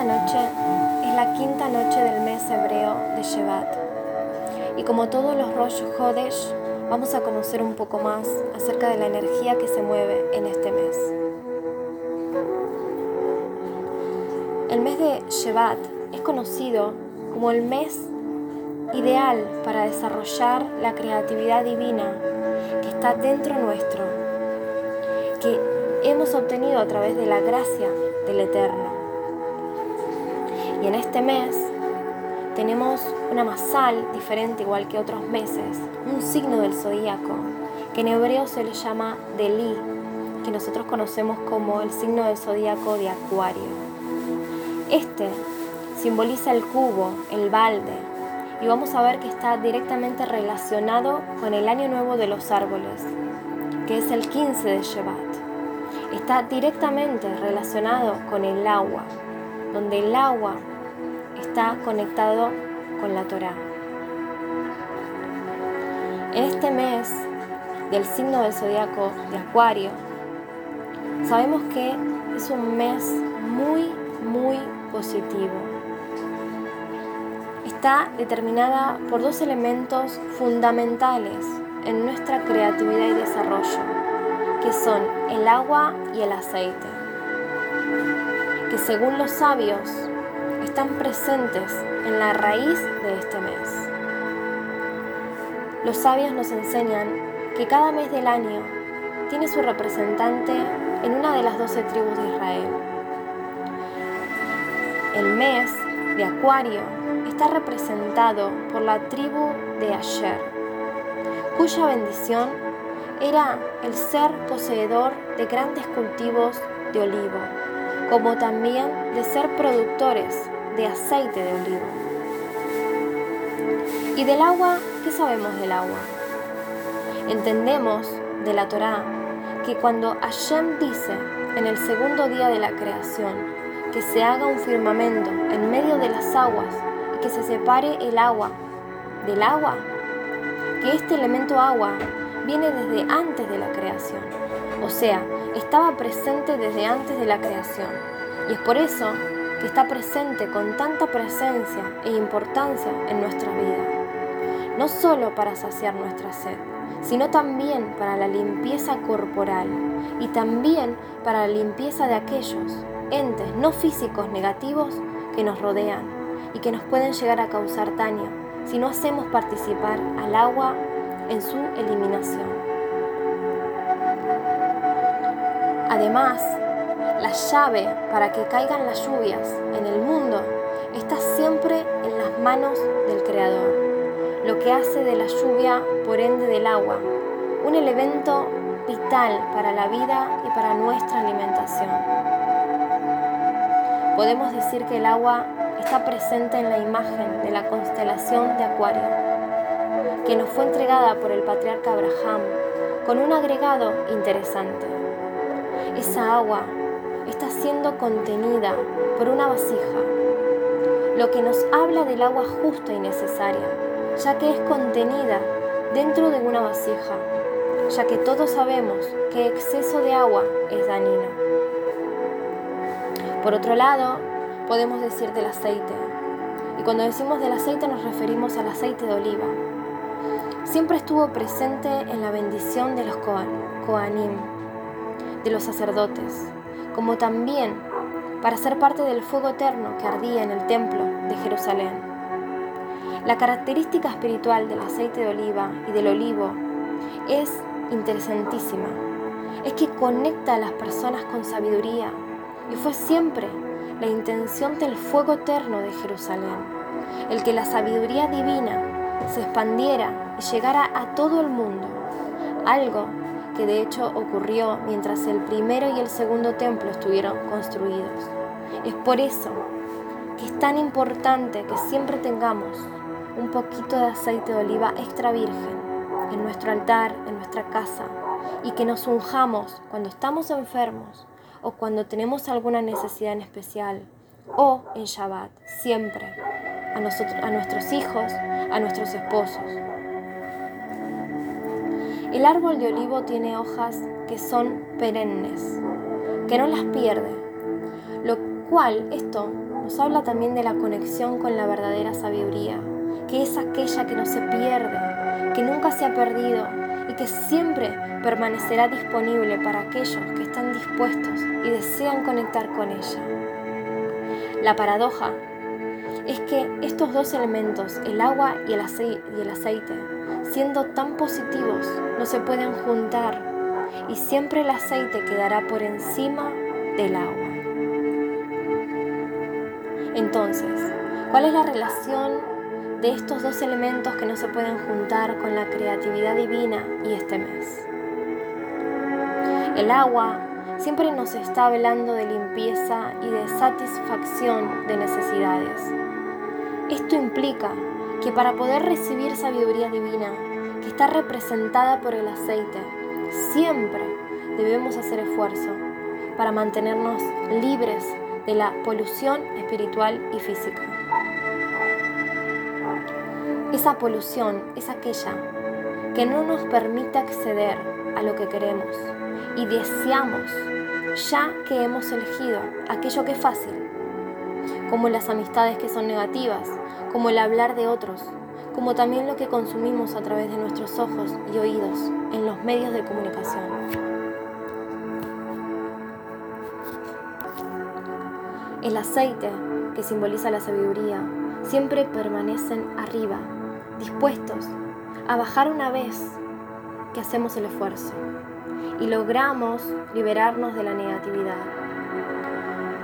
Esta noche es la quinta noche del mes hebreo de Shevat. Y como todos los Rosh Hodesh, vamos a conocer un poco más acerca de la energía que se mueve en este mes. El mes de Shevat es conocido como el mes ideal para desarrollar la creatividad divina que está dentro nuestro, que hemos obtenido a través de la gracia del Eterno. Y en este mes tenemos una masal diferente igual que otros meses, un signo del zodíaco, que en hebreo se le llama Delí, que nosotros conocemos como el signo del zodíaco de Acuario. Este simboliza el cubo, el balde, y vamos a ver que está directamente relacionado con el año nuevo de los árboles, que es el 15 de Shevat. Está directamente relacionado con el agua, donde el agua está conectado con la Torá. En este mes del signo del zodiaco de Acuario, sabemos que es un mes muy, muy positivo. Está determinada por dos elementos fundamentales en nuestra creatividad y desarrollo, que son el agua y el aceite, que según los sabios están presentes en la raíz de este mes. Los sabios nos enseñan que cada mes del año tiene su representante en una de las doce tribus de Israel. El mes de Acuario está representado por la tribu de Asher, cuya bendición era el ser poseedor de grandes cultivos de olivo, como también de ser productores de aceite de olivo. ¿Y del agua? ¿Qué sabemos del agua? Entendemos de la Torá que cuando Hashem dice en el segundo día de la creación que se haga un firmamento en medio de las aguas y que se separe el agua del agua, que este elemento agua viene desde antes de la creación, o sea, estaba presente desde antes de la creación. Y es por eso que está presente con tanta presencia e importancia en nuestra vida. No solo para saciar nuestra sed, sino también para la limpieza corporal y también para la limpieza de aquellos entes no físicos negativos que nos rodean y que nos pueden llegar a causar daño si no hacemos participar al agua en su eliminación. Además, la llave para que caigan las lluvias en el mundo está siempre en las manos del Creador, lo que hace de la lluvia, por ende del agua, un elemento vital para la vida y para nuestra alimentación. Podemos decir que el agua está presente en la imagen de la constelación de Acuario, que nos fue entregada por el patriarca Abraham con un agregado interesante. Esa agua está siendo contenida por una vasija, lo que nos habla del agua justa y necesaria, ya que es contenida dentro de una vasija, ya que todos sabemos que exceso de agua es dañino. Por otro lado, podemos decir del aceite, y cuando decimos del aceite nos referimos al aceite de oliva. Siempre estuvo presente en la bendición de los Koanim, de los sacerdotes, como también para ser parte del fuego eterno que ardía en el templo de Jerusalén. La característica espiritual del aceite de oliva y del olivo es interesantísima. Es que conecta a las personas con sabiduría y fue siempre la intención del fuego eterno de Jerusalén, el que la sabiduría divina se expandiera y llegara a todo el mundo, algo de hecho ocurrió mientras el primero y el segundo templo estuvieron construidos. Es por eso que es tan importante que siempre tengamos un poquito de aceite de oliva extra virgen en nuestro altar, en nuestra casa, y que nos unjamos cuando estamos enfermos o cuando tenemos alguna necesidad en especial, o en Shabbat, siempre, a, nosotros, a nuestros hijos, a nuestros esposos. El árbol de olivo tiene hojas que son perennes, que no las pierde, lo cual esto nos habla también de la conexión con la verdadera sabiduría, que es aquella que no se pierde, que nunca se ha perdido y que siempre permanecerá disponible para aquellos que están dispuestos y desean conectar con ella. La paradoja es que estos dos elementos, el agua y el, aceite, siendo tan positivos, no se pueden juntar y siempre el aceite quedará por encima del agua. Entonces, ¿cuál es la relación de estos dos elementos que no se pueden juntar con la creatividad divina y este mes? El agua siempre nos está hablando de limpieza y de satisfacción de necesidades. Esto implica que para poder recibir sabiduría divina, que está representada por el aceite, siempre debemos hacer esfuerzo para mantenernos libres de la polución espiritual y física. Esa polución es aquella que no nos permite acceder a lo que queremos y deseamos ya que hemos elegido aquello que es fácil, como las amistades que son negativas, como el hablar de otros, como también lo que consumimos a través de nuestros ojos y oídos en los medios de comunicación. El aceite, que simboliza la sabiduría, siempre permanecen arriba, dispuestos a bajar una vez que hacemos el esfuerzo y logramos liberarnos de la negatividad.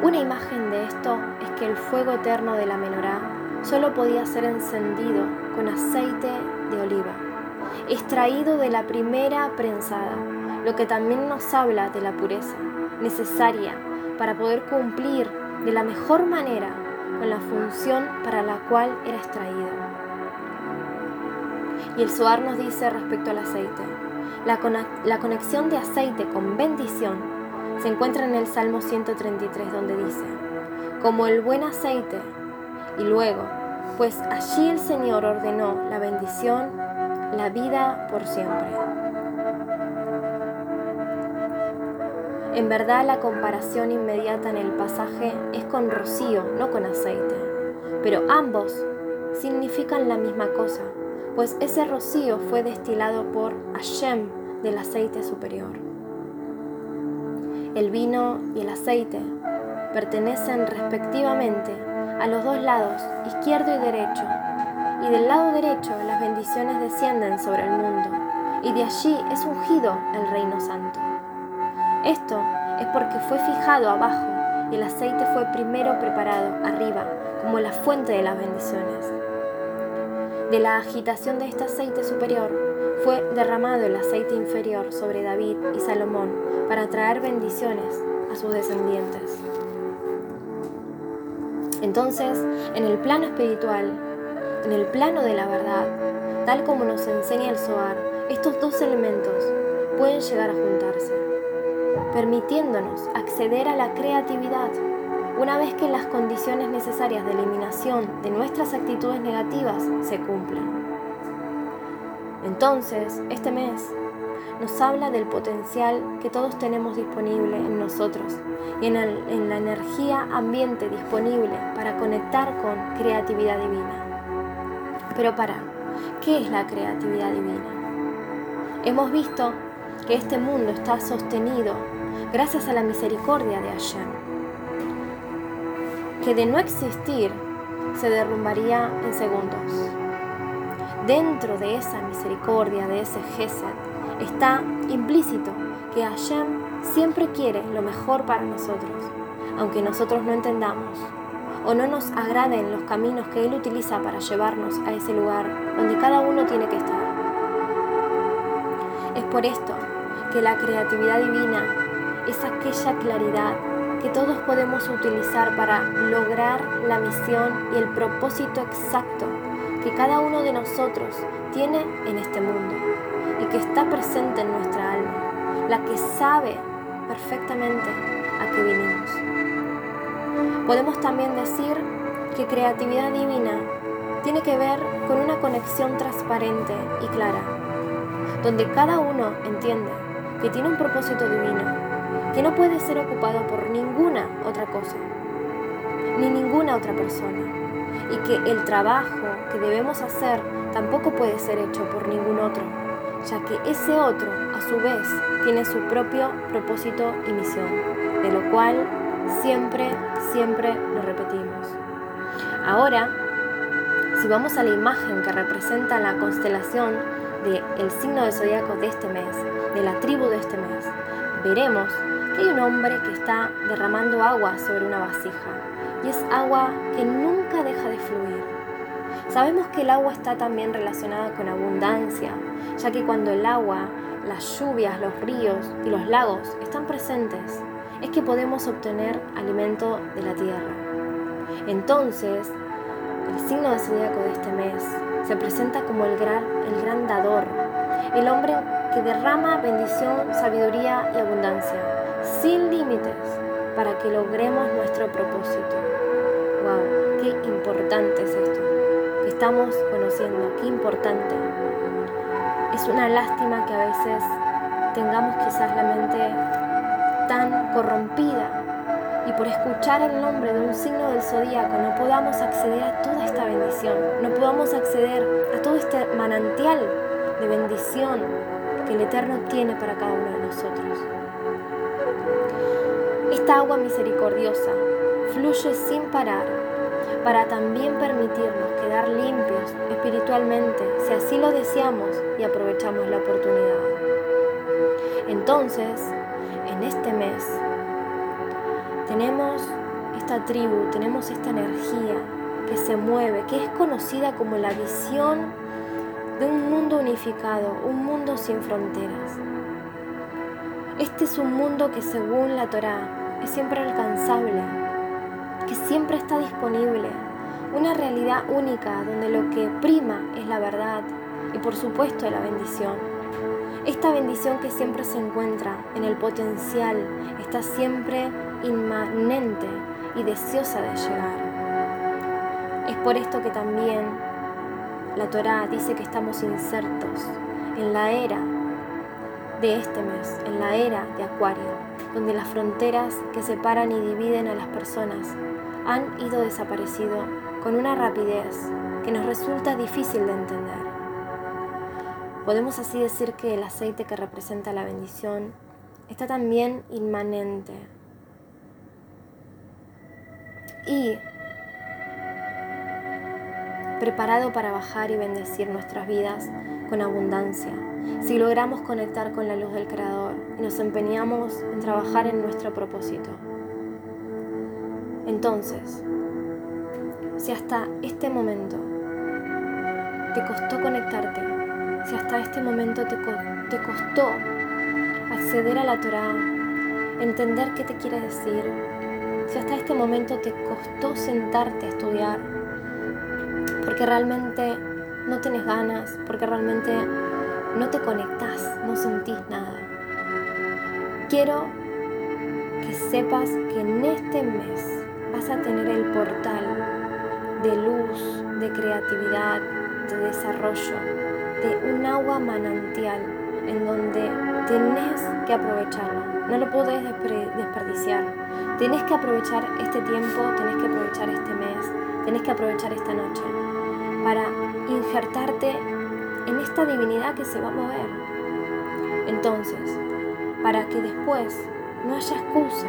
Una imagen de esto es que el fuego eterno de la menorá solo podía ser encendido con aceite de oliva, extraído de la primera prensada, lo que también nos habla de la pureza necesaria para poder cumplir de la mejor manera con la función para la cual era extraído. Y el Zohar nos dice respecto al aceite, la conexión de aceite con bendición se encuentra en el Salmo 133 donde dice, como el buen aceite, y luego, pues allí el Señor ordenó la bendición, la vida por siempre. En verdad la comparación inmediata en el pasaje es con rocío, no con aceite, pero ambos significan la misma cosa, pues ese rocío fue destilado por Hashem del aceite superior. El vino y el aceite pertenecen respectivamente a los dos lados, izquierdo y derecho, y del lado derecho las bendiciones descienden sobre el mundo, y de allí es ungido el reino santo. Esto es porque fue fijado abajo y el aceite fue primero preparado arriba como la fuente de las bendiciones. De la agitación de este aceite superior fue derramado el aceite inferior sobre David y Salomón para traer bendiciones a sus descendientes. Entonces, en el plano espiritual, en el plano de la verdad, tal como nos enseña el Zohar, estos dos elementos pueden llegar a juntarse permitiéndonos acceder a la creatividad una vez que las condiciones necesarias de eliminación de nuestras actitudes negativas se cumplan. Entonces, este mes nos habla del potencial que todos tenemos disponible en nosotros y en, la energía ambiente disponible para conectar con creatividad divina. Pero para, ¿qué es la creatividad divina? Hemos visto que este mundo está sostenido gracias a la misericordia de Hashem, que de no existir se derrumbaría en segundos. Dentro de esa misericordia, de ese Gesed, está implícito que Hashem siempre quiere lo mejor para nosotros, aunque nosotros no entendamos o no nos agraden los caminos que Él utiliza para llevarnos a ese lugar donde cada uno tiene que estar. Es por esto que la creatividad divina es aquella claridad que todos podemos utilizar para lograr la misión y el propósito exacto que cada uno de nosotros tiene en este mundo y que está presente en nuestra alma, la que sabe perfectamente a qué vinimos. Podemos también decir que creatividad divina tiene que ver con una conexión transparente y clara, donde cada uno entiende que tiene un propósito divino que no puede ser ocupado por ninguna otra cosa. ni ninguna otra persona. Y que el trabajo que debemos hacer tampoco puede ser hecho por ningún otro, ya que ese otro, a su vez, tiene su propio propósito y misión, de lo cual siempre, siempre lo repetimos. Ahora, si vamos a la imagen que representa la constelación del signo de zodiaco de este mes, de la tribu de este mes, veremos que hay un hombre que está derramando agua sobre una vasija y es agua que nunca deja de fluir. Sabemos que el agua está también relacionada con abundancia, ya que cuando el agua, las lluvias, los ríos y los lagos están presentes, es que podemos obtener alimento de la tierra. Entonces, el signo de zodiaco de este mes se presenta como el gran, el gran dador, el hombre que derrama bendición, sabiduría y abundancia, sin límites, para que logremos nuestro propósito. ¡Wow! ¡Qué importante es esto! Estamos conociendo, qué importante. Es una lástima que a veces tengamos quizás la mente tan corrompida y por escuchar el nombre de un signo del zodíaco no podamos acceder a toda esta bendición, no podamos acceder a todo este manantial de bendición que el Eterno tiene para cada uno de nosotros. Esta agua misericordiosa fluye sin parar para también permitirnos quedar limpios espiritualmente si así lo deseamos y aprovechamos la oportunidad. Entonces, en este mes, tenemos esta tribu, tenemos esta energía que se mueve, que es conocida como la visión de un mundo unificado, un mundo sin fronteras. Este es un mundo que según la Torá es siempre alcanzable, siempre está disponible, una realidad única donde lo que prima es la verdad y por supuesto la bendición. Esta bendición que siempre se encuentra en el potencial está siempre inmanente y deseosa de llegar. Es por esto que también la Torá dice que estamos insertos en la era de este mes, en la era de Acuario, donde las fronteras que separan y dividen a las personas han ido desapareciendo con una rapidez que nos resulta difícil de entender. Podemos así decir que el aceite que representa la bendición está también inmanente. Y preparado para bajar y bendecir nuestras vidas con abundancia, si logramos conectar con la luz del Creador y nos empeñamos en trabajar en nuestro propósito. Entonces, si hasta este momento te costó conectarte si hasta este momento te, te costó acceder a la Torah, entender qué te quiere decir, si hasta este momento te costó sentarte a estudiar, porque realmente no tienes ganas, porque realmente no te conectas, no sentís nada. Quiero que sepas que en este mes a tener el portal de luz, de creatividad, de desarrollo, de un agua manantial en donde tenés que aprovecharlo, no lo podés desperdiciar. Tenés que aprovechar este tiempo, tenés que aprovechar este mes, tenés que aprovechar esta noche para injertarte en esta divinidad que se va a mover. Entonces, para que después no haya excusa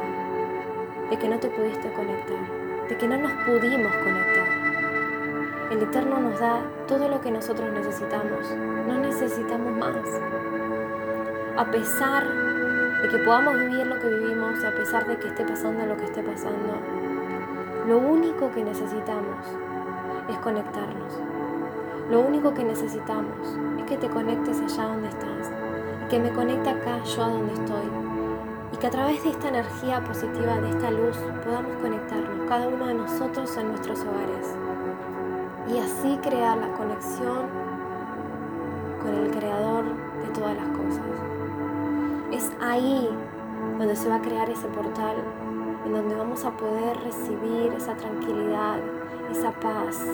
de que no te pudiste conectar, de que no nos pudimos conectar. El Eterno nos da todo lo que nosotros necesitamos. No necesitamos más. A pesar de que podamos vivir lo que vivimos, a pesar de que esté pasando lo que esté pasando, lo único que necesitamos es conectarnos. Lo único que necesitamos es que te conectes allá donde estás que me conecte acá yo a donde estoy. Y que a través de esta energía positiva, de esta luz, podamos conectarnos, cada uno de nosotros en nuestros hogares y así crear la conexión con el creador de todas las cosas. Es ahí donde se va a crear ese portal, en donde vamos a poder recibir esa tranquilidad, esa paz,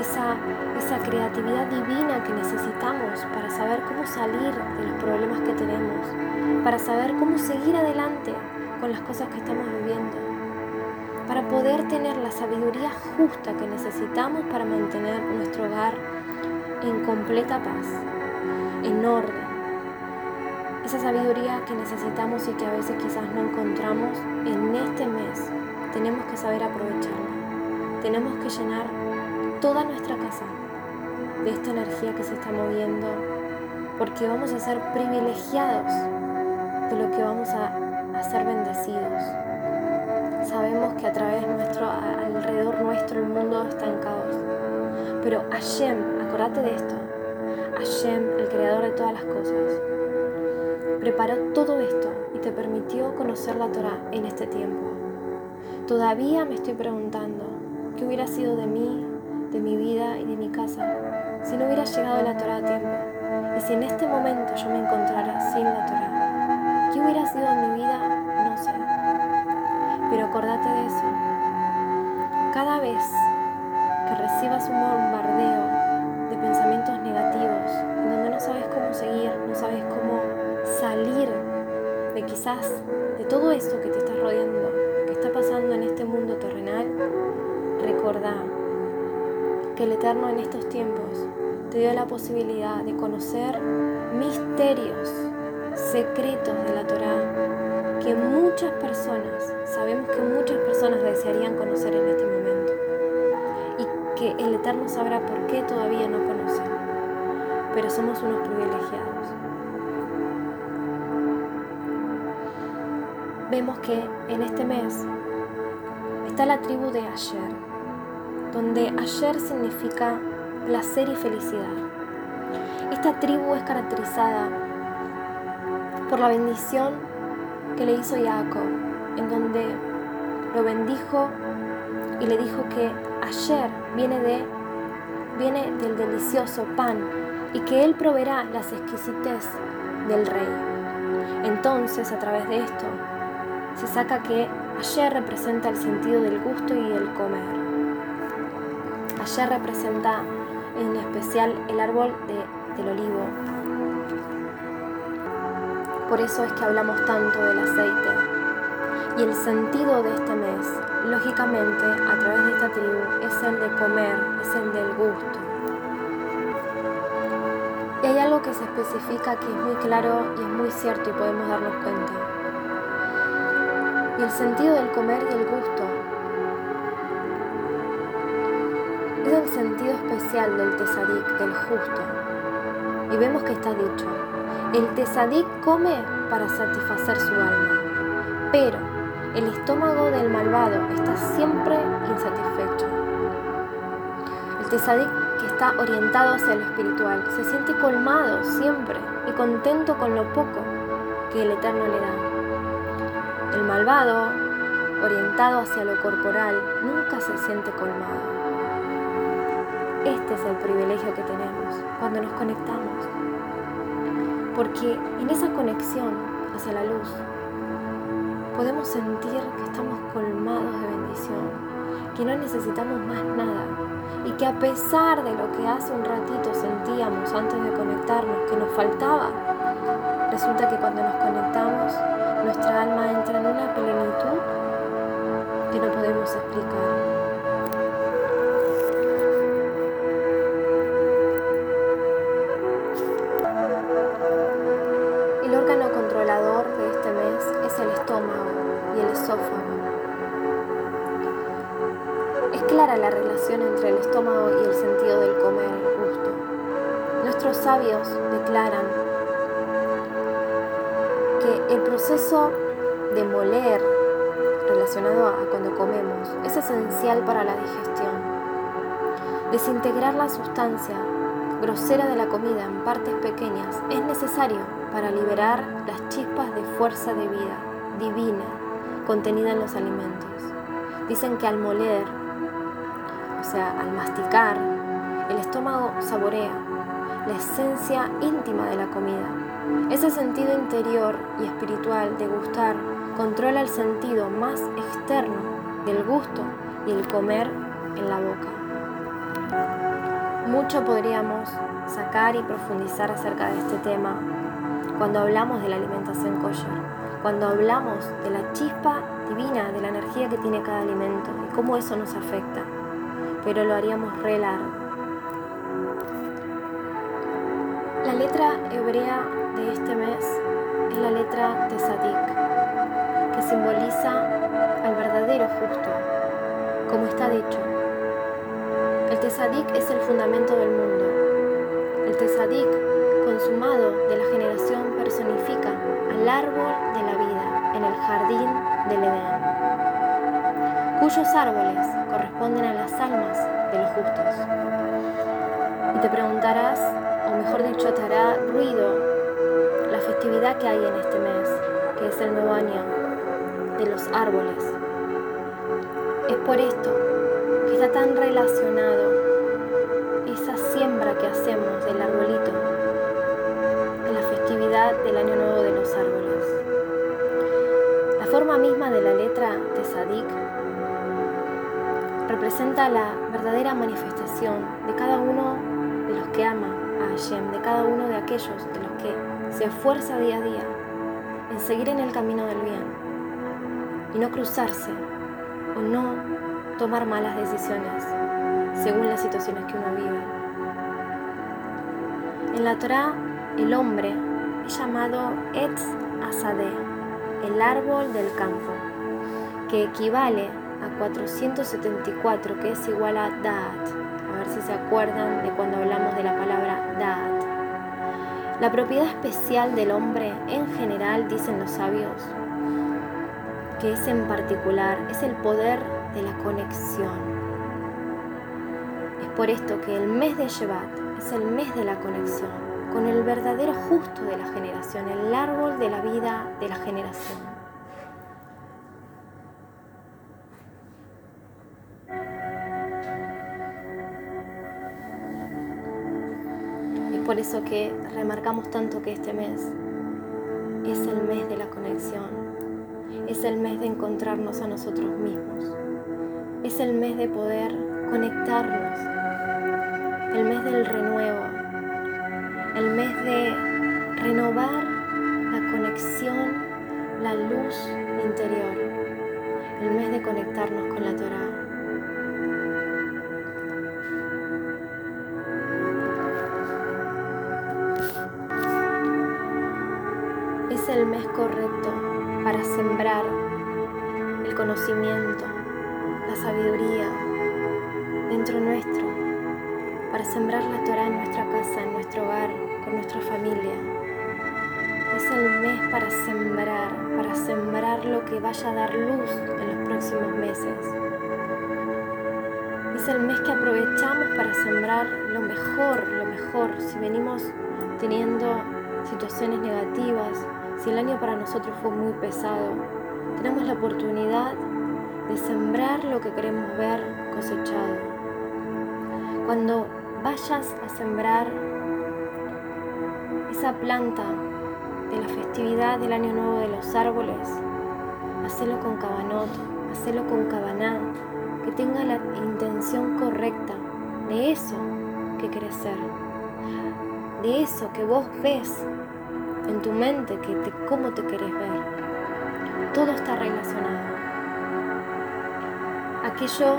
esa, esa creatividad divina que necesitamos para saber cómo salir de los problemas que tenemos, para saber cómo seguir adelante con las cosas que estamos viviendo. para poder tener la sabiduría justa que necesitamos para mantener nuestro hogar en completa paz, en orden. Esa sabiduría que necesitamos y que a veces quizás no encontramos en este mes, tenemos que saber aprovecharla. Tenemos que llenar toda nuestra casa de esta energía que se está moviendo, porque vamos a ser privilegiados de lo que vamos a, ser bendecidos. Sabemos que a través nuestro, alrededor nuestro, el mundo está en caos. Pero Hashem, acordate de esto, Hashem, el creador de todas las cosas, preparó todo esto y te permitió conocer la Torah en este tiempo. Todavía me estoy preguntando qué hubiera sido de mí, de mi vida y de mi casa si no hubiera llegado la Torah a tiempo y si en este momento yo me encontrara sin la Torah. Pero acordate de eso. Cada vez que recibas un bombardeo de pensamientos negativos, en donde no sabes cómo seguir, no sabes cómo salir de quizás de todo esto que te está rodeando, que está pasando en este mundo terrenal, recordá que el Eterno en estos tiempos te dio la posibilidad de conocer misterios, secretos de la Torá que muchas personas, sabemos que muchas personas desearían conocer en este momento y que el Eterno sabrá por qué todavía no conocen, pero somos unos privilegiados. Vemos que en este mes está la tribu de Asher, donde ayer significa placer y felicidad. Esta tribu es caracterizada por la bendición que le hizo Jacob, en donde lo bendijo y le dijo que ayer viene, de, viene del delicioso pan y que él proveerá las exquisitez del rey. Entonces, a través de esto, se saca que ayer representa el sentido del gusto y el comer. Ayer representa en especial el árbol del olivo. Por eso es que hablamos tanto del aceite. Y el sentido de este mes, lógicamente, a través de esta tribu, es el de comer, es el del gusto. Y hay algo que se especifica que es muy claro y es muy cierto y podemos darnos cuenta. Y el sentido del comer y el gusto es el sentido especial del tesadik, del justo. Y vemos que está dicho, el tesadik come para satisfacer su alma, pero el estómago del malvado está siempre insatisfecho. El tesadik que está orientado hacia lo espiritual se siente colmado siempre y contento con lo poco que el Eterno le da. El malvado, orientado hacia lo corporal, nunca se siente colmado. Este es el privilegio que tenemos cuando nos conectamos. Porque en esa conexión hacia la luz podemos sentir que estamos colmados de bendición, que no necesitamos más nada y que a pesar de lo que hace un ratito sentíamos antes de conectarnos que nos faltaba, resulta que cuando nos conectamos nuestra alma entra en una plenitud que no podemos explicar. Nuestros sabios declaran que el proceso de moler relacionado a cuando comemos es esencial para la digestión. Desintegrar la sustancia grosera de la comida en partes pequeñas es necesario para liberar las chispas de fuerza de vida divina contenida en los alimentos. Dicen que al moler, o sea, al masticar, el estómago saborea la esencia íntima de la comida. Ese sentido interior y espiritual de gustar controla el sentido más externo del gusto y el comer en la boca. Mucho podríamos sacar y profundizar acerca de este tema cuando hablamos de la alimentación kosher cuando hablamos de la chispa divina, de la energía que tiene cada alimento y cómo eso nos afecta, pero lo haríamos re largo. Letra hebrea de este mes es la letra de Sadik, que simboliza al verdadero justo, como está dicho. El Tesadik es el fundamento del mundo. El Tesadik, consumado de la generación, personifica al árbol de la vida en el jardín del Edén, cuyos árboles corresponden a las almas de los justos. Y te preguntarás, o mejor dicho, te hará ruido la festividad que hay en este mes, que es el nuevo año de los árboles. Es por esto que está tan relacionado esa siembra que hacemos del arbolito en la festividad del Año Nuevo de los árboles. La forma misma de la letra de Sadik representa la verdadera manifestación de cada uno de los que ama Hashem, de cada uno de aquellos de los que se esfuerza día a día en seguir en el camino del bien y no cruzarse o no tomar malas decisiones según las situaciones que uno vive. En la Torah, el hombre es llamado Etz Asadeh, el árbol del campo, que equivale a 474, que es igual a Da'at. A ver si se acuerdan de cuando hablamos de la palabra La propiedad especial del hombre en general, dicen los sabios, que es en particular, es el poder de la conexión. Es por esto que el mes de Shevat es el mes de la conexión con el verdadero justo de la generación, el árbol de la vida de la generación. Por eso que remarcamos tanto que este mes es el mes de la conexión, es el mes de encontrarnos a nosotros mismos, es el mes de poder conectarnos, el mes del renuevo, el mes de renovar la conexión, la luz interior, el mes de conectarnos con la Torah. Sembrar el conocimiento, la sabiduría dentro nuestro, para sembrar la Torah en nuestra casa, en nuestro hogar, con nuestra familia. Es el mes para sembrar, para sembrar lo que vaya a dar luz en los próximos meses. Es el mes que aprovechamos para sembrar lo mejor, lo mejor. Si venimos teniendo situaciones negativas, si el año para nosotros fue muy pesado, tenemos la oportunidad de sembrar lo que queremos ver cosechado. Cuando vayas a sembrar esa planta de la festividad del Año Nuevo de los árboles, hacelo con cabanot, hacelo con cabaná, que tenga la intención correcta de eso que querés ser, de eso que vos ves en tu mente cómo te querés ver. Todo está relacionado. Aquello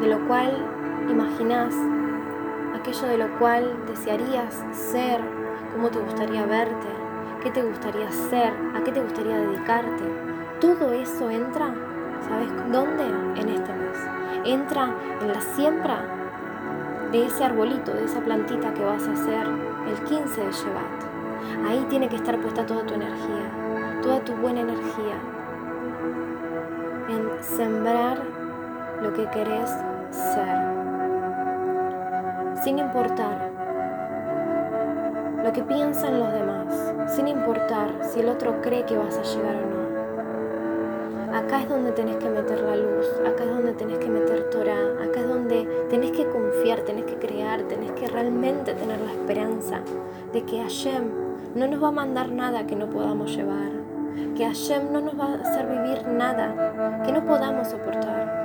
de lo cual imaginás, aquello de lo cual desearías ser, cómo te gustaría verte, qué te gustaría ser, a qué te gustaría dedicarte. Todo eso entra, ¿sabes dónde? En este mes. Entra en la siembra de ese arbolito, de esa plantita que vas a hacer el 15 de Shevat. Ahí tiene que estar puesta toda tu energía, toda tu buena energía en sembrar lo que querés ser, sin importar lo que piensan los demás, sin importar si el otro cree que vas a llegar o no. Acá es donde tenés que meter la luz, acá es donde tenés que meter Torah, acá es donde tenés que confiar, tenés que crear, tenés que realmente tener la esperanza de que Hashem no nos va a mandar nada que no podamos llevar, que Hashem no nos va a hacer vivir nada que no podamos soportar.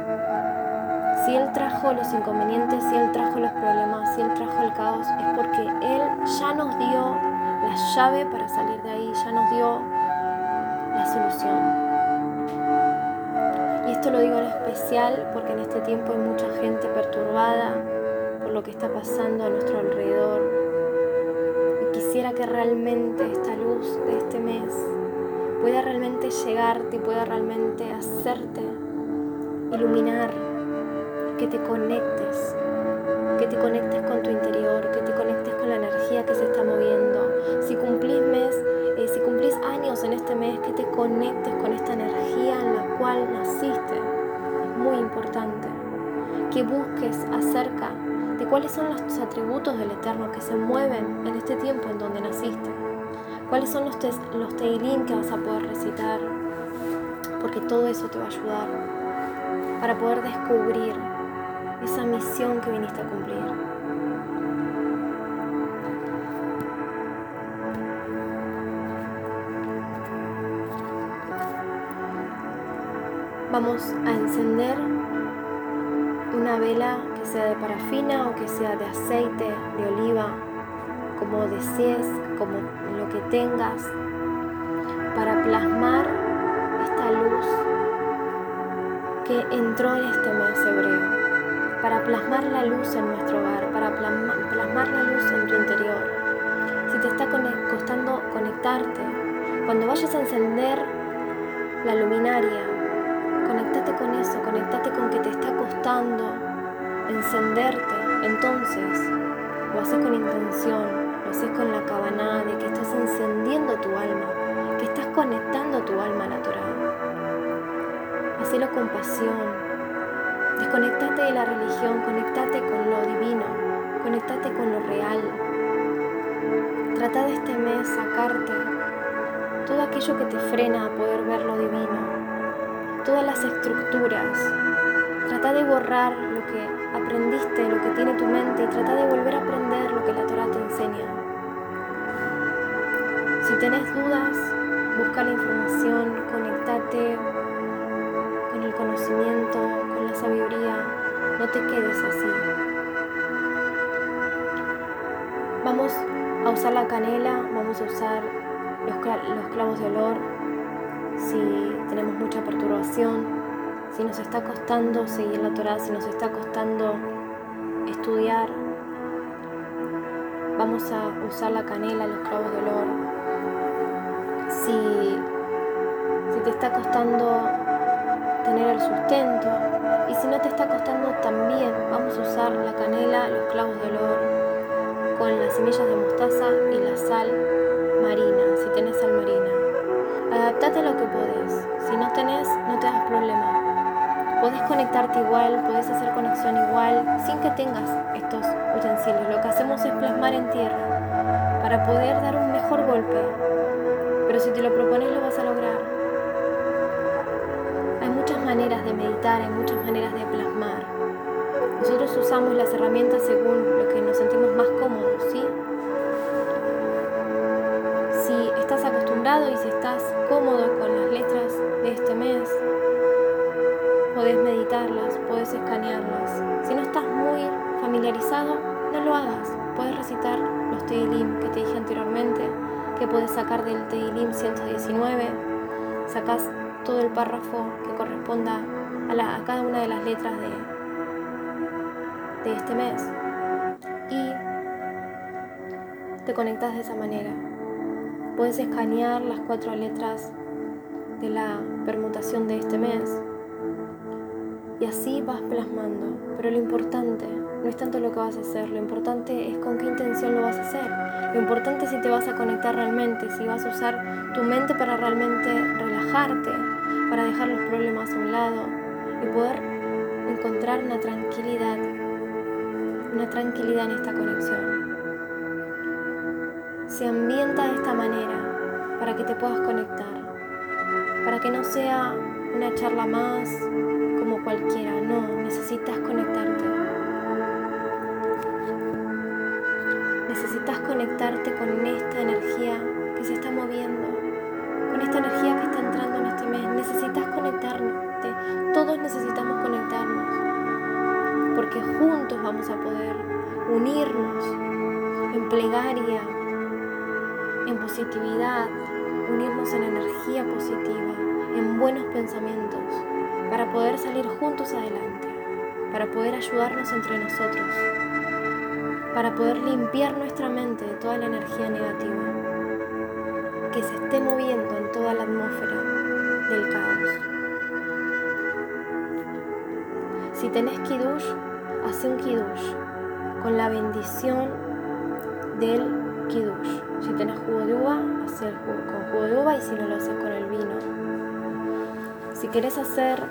Si Él trajo los inconvenientes, si Él trajo los problemas, si Él trajo el caos, es porque Él ya nos dio la llave para salir de ahí, ya nos dio la solución. Y esto lo digo en especial porque en este tiempo hay mucha gente perturbada por lo que está pasando a nuestro alrededor. Quisiera que realmente esta luz de este mes pueda realmente llegarte y pueda realmente hacerte iluminar, que te conectes, que te conectes con tu interior, que te conectes con la energía que se está moviendo. Si cumplís mes, eh, si cumplís años en este mes, que te conectes con esta energía en la cual naciste. Es muy importante. Que busques acerca de cuáles son los atributos del Eterno que se mueven en este tiempo en donde naciste. Cuáles son los, los teilim que vas a poder recitar. Porque todo eso te va a ayudar para poder descubrir esa misión que viniste a cumplir. Vamos a encender una vela que sea de parafina o que sea de aceite, de oliva, como desees, como lo que tengas, para plasmar esta luz que entró en este mes hebreo para plasmar la luz en nuestro hogar, para plasmar la luz en tu interior. Si te está costando conectarte, cuando vayas a encender la luminaria, con eso, conectate con que te está costando encenderte. Entonces, lo haces con intención, lo haces con la cabana de que estás encendiendo tu alma, que estás conectando tu alma natural. Hacelo con pasión, Desconectate de la religión, conectate con lo divino, conectate con lo real. Trata de este mes sacarte todo aquello que te frena a poder ver lo divino, todas las estructuras. Trata de borrar lo que aprendiste, lo que tiene tu mente y trata de volver a aprender lo que la Torah te enseña. Si tenés dudas, busca la información, conectate con el conocimiento, con la sabiduría, no te quedes así. Vamos a usar la canela, vamos a usar los, clavos de olor, si tenemos mucha perturbación, si nos está costando seguir la Torah, si nos está costando estudiar, vamos a usar la canela, los clavos de olor. Si, si te está costando tener el sustento. Y si no te está costando también, vamos a usar la canela, los clavos de olor, con las semillas de mostaza y la sal marina, si tenés sal marina. Adaptate a lo que podés. Si no tenés, no te das problema. Podés conectarte igual, podés hacer conexión igual, sin que tengas estos utensilios. Lo que hacemos es plasmar en tierra para poder dar un mejor golpe. Pero si te lo propones, lo vas a lograr maneras de meditar, hay muchas maneras de plasmar. Nosotros usamos las herramientas según lo que nos sentimos más puedes sacar del Teilim 119. Sacas todo el párrafo que corresponda a, cada una de las letras de, de este mes y te conectas de esa manera. Puedes escanear las cuatro letras de la permutación de este mes y así vas plasmando. Pero lo importante no es tanto lo que vas a hacer, lo importante es con qué intención lo vas a hacer. Lo importante es si te vas a conectar realmente, si vas a usar tu mente para realmente relajarte, para dejar los problemas a un lado y poder encontrar una tranquilidad, una tranquilidad en esta conexión. Se ambienta de esta manera para que te puedas conectar, para que no sea una charla más como cualquiera, no, necesitas conectarte. Conectarte con esta energía que se está moviendo, con esta energía que está entrando en este mes. Necesitas conectarte, todos necesitamos conectarnos, porque juntos vamos a poder unirnos en plegaria, en positividad, unirnos en energía positiva, en buenos pensamientos, para poder salir juntos adelante, para poder ayudarnos entre nosotros, para poder limpiar nuestra mente de toda la energía negativa que se esté moviendo en toda la atmósfera del caos. Si tenés kiddush, hace un kiddush con la bendición del kiddush. Si tenés jugo de uva, jugo, con jugo de uva y si no lo haces con el vino. Si querés hacer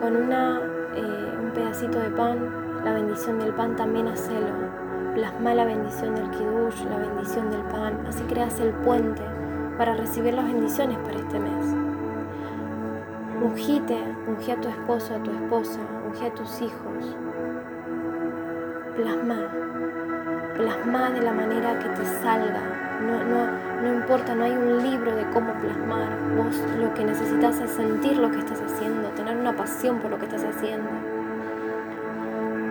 con eh, un pedacito de pan, la bendición del pan también hacelo. Plasma la bendición del kiddush, la bendición del pan. Así creas el puente para recibir las bendiciones para este mes. Ungite, ungí a tu esposo, a tu esposa, ungí a tus hijos. Plasma, plasma de la manera que te salga. No, no, no importa, no hay un libro de cómo plasmar. Vos lo que necesitas es sentir lo que estás haciendo, tener una pasión por lo que estás haciendo.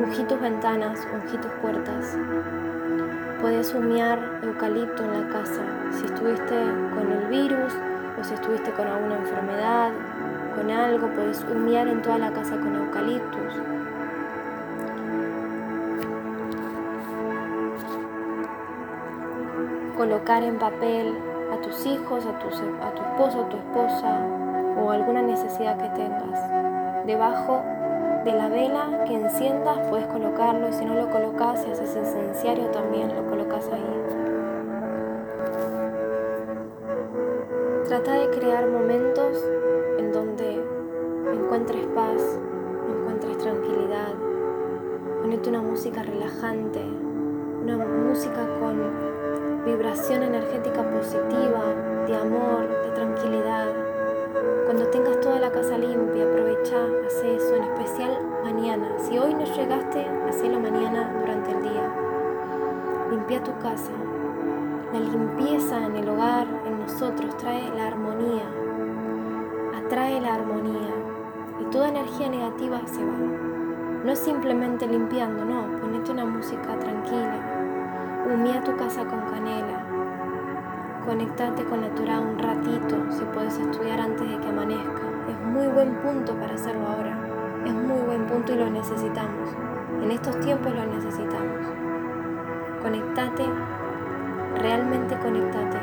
Tus ventanas, tus puertas, Puedes humear eucalipto en la casa si estuviste con el virus o si estuviste con alguna enfermedad, con algo, puedes humear en toda la casa con eucaliptus. Colocar en papel a tus hijos, a tu esposo, a tu esposa o alguna necesidad que tengas. Debajo de la vela que enciendas puedes colocarlo y si no lo colocas y haces esenciario también lo colocas ahí. Trata de crear momentos en donde encuentres paz, encuentres tranquilidad. Ponete una música relajante, una música con vibración energética positiva, de amor, de tranquilidad. Cuando tengas toda la casa limpia, aprovecha, hace eso, en especial mañana. Si hoy no llegaste, hacelo mañana durante el día. Limpia tu casa. La limpieza en el hogar, en nosotros, trae la armonía. Atrae la armonía. Y toda energía negativa se va. No simplemente limpiando, no. Ponete una música tranquila. Humía tu casa con canela Conectate con la Torah un ratito si puedes estudiar antes de que amanezca. Es muy buen punto para hacerlo ahora. Es muy buen punto y lo necesitamos. En estos tiempos lo necesitamos. Conectate, realmente conectate.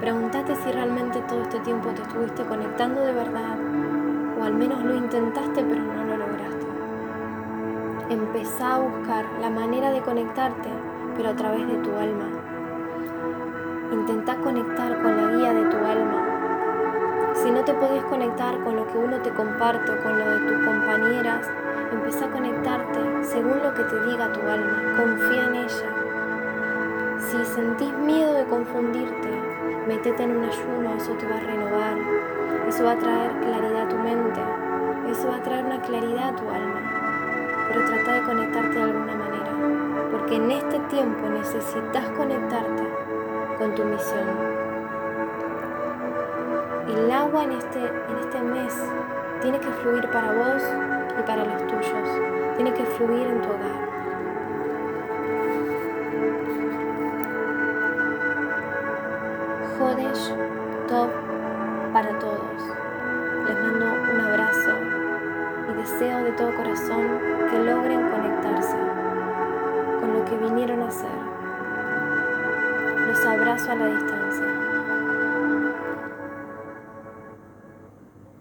Pregúntate si realmente todo este tiempo te estuviste conectando de verdad o al menos lo intentaste pero no lo lograste. Empezá a buscar la manera de conectarte pero a través de tu alma Intenta conectar con la guía de tu alma. Si no te podés conectar con lo que uno te comparte o con lo de tus compañeras, empieza a conectarte según lo que te diga tu alma. Confía en ella. Si sentís miedo de confundirte, métete en un ayuno, eso te va a renovar. Eso va a traer claridad a tu mente. Eso va a traer una claridad a tu alma. Pero trata de conectarte de alguna manera. Porque en este tiempo necesitas conectarte con tu misión. El agua en este, en este mes tiene que fluir para vos y para los tuyos. Tiene que fluir en tu hogar. Jodesh a la distancia.